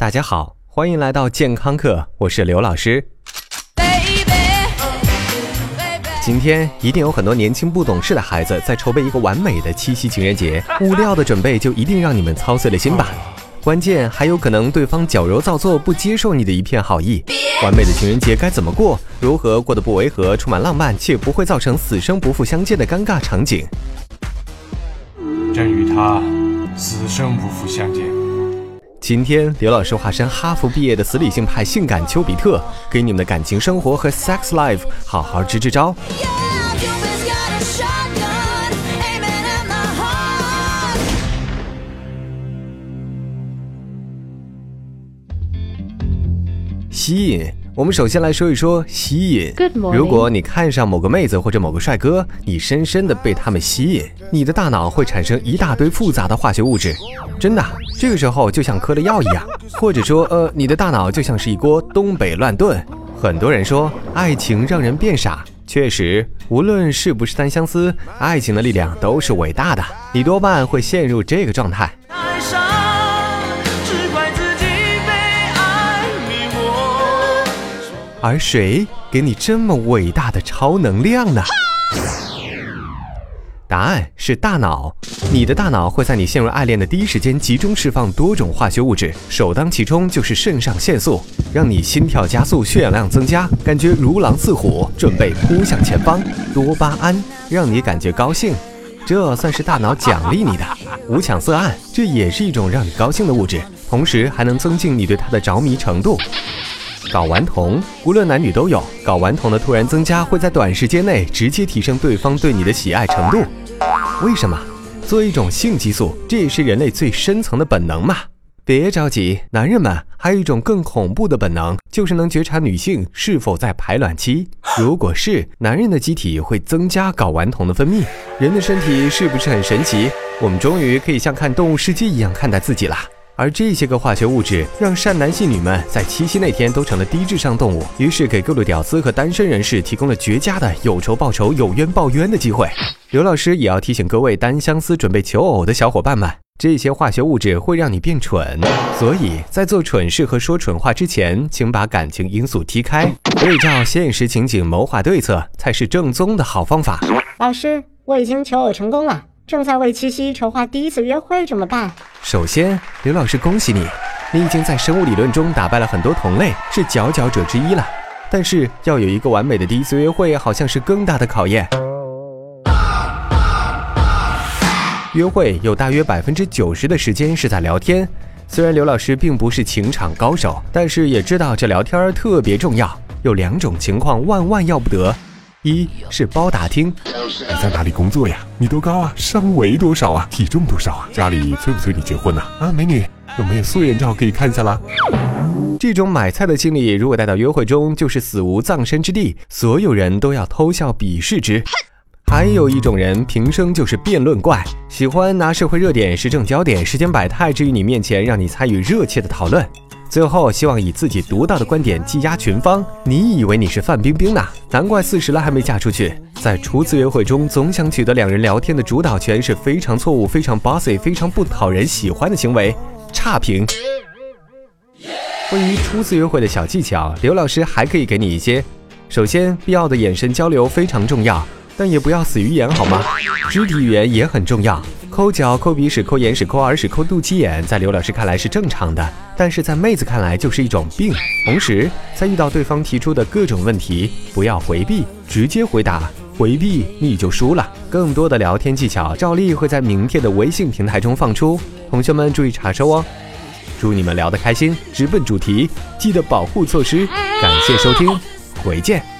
大家好，欢迎来到健康课，我是刘老师。今天一定有很多年轻不懂事的孩子在筹备一个完美的七夕情人节，物料的准备就一定让你们操碎了心吧。关键还有可能对方矫揉造作，不接受你的一片好意。完美的情人节该怎么过？如何过得不违和，充满浪漫，且不会造成死生不复相见的尴尬场景？朕与他死生不复相见。今天刘老师化身哈佛毕业的死理性派性感丘比特，给你们的感情生活和 sex life 好好支支招。吸引，我们首先来说一说吸引。如果你看上某个妹子或者某个帅哥，你深深的被他们吸引，你的大脑会产生一大堆复杂的化学物质，真的，这个时候就像嗑了药一样，或者说，呃，你的大脑就像是一锅东北乱炖。很多人说爱情让人变傻，确实，无论是不是单相思，爱情的力量都是伟大的，你多半会陷入这个状态。而谁给你这么伟大的超能量呢？答案是大脑。你的大脑会在你陷入爱恋的第一时间集中释放多种化学物质，首当其冲就是肾上腺素，让你心跳加速、血氧量增加，感觉如狼似虎，准备扑向前方。多巴胺让你感觉高兴，这算是大脑奖励你的。五羟色胺这也是一种让你高兴的物质，同时还能增进你对它的着迷程度。睾丸酮，无论男女都有。睾丸酮的突然增加，会在短时间内直接提升对方对你的喜爱程度。为什么？作为一种性激素，这也是人类最深层的本能嘛。别着急，男人们还有一种更恐怖的本能，就是能觉察女性是否在排卵期。如果是，男人的机体会增加睾丸酮的分泌。人的身体是不是很神奇？我们终于可以像看动物世界一样看待自己啦。而这些个化学物质让善男信女们在七夕那天都成了低智商动物，于是给各路屌丝和单身人士提供了绝佳的有仇报仇、有冤报冤的机会。刘老师也要提醒各位单相思准备求偶的小伙伴们，这些化学物质会让你变蠢，所以在做蠢事和说蠢话之前，请把感情因素踢开，对照现实情景谋划对策，才是正宗的好方法。老师，我已经求偶成功了，正在为七夕筹划第一次约会，怎么办？首先，刘老师恭喜你，你已经在生物理论中打败了很多同类，是佼佼者之一了。但是要有一个完美的第一次约会，好像是更大的考验。约会有大约百分之九十的时间是在聊天。虽然刘老师并不是情场高手，但是也知道这聊天儿特别重要。有两种情况万万要不得，一是包打听，你在哪里工作呀？你多高啊？身围多少啊？体重多少啊？家里催不催你结婚呐、啊？美女，有没有素颜照可以看一下啦？这种买菜的经历，如果带到约会中，就是死无葬身之地，所有人都要偷笑鄙视之。还有一种人，平生就是辩论怪，喜欢拿社会热点、时政焦点、世间百态置于你面前，让你参与热切的讨论。最后，希望以自己独到的观点技压群芳。你以为你是范冰冰呐？难怪四十了还没嫁出去。在初次约会中，总想取得两人聊天的主导权是非常错误、非常 bossy、非常不讨人喜欢的行为。差评。关于初次约会的小技巧，刘老师还可以给你一些。首先，必要的眼神交流非常重要，但也不要死鱼眼好吗？肢体语言也很重要，抠脚、抠鼻屎、抠眼屎、抠耳屎、抠肚脐眼，在刘老师看来是正常的，但是在妹子看来就是一种病。同时，在遇到对方提出的各种问题，不要回避，直接回答。回避你就输了。更多的聊天技巧，照例会在明天的微信平台中放出，同学们注意查收哦。祝你们聊得开心，直奔主题，记得保护措施。感谢收听，回见。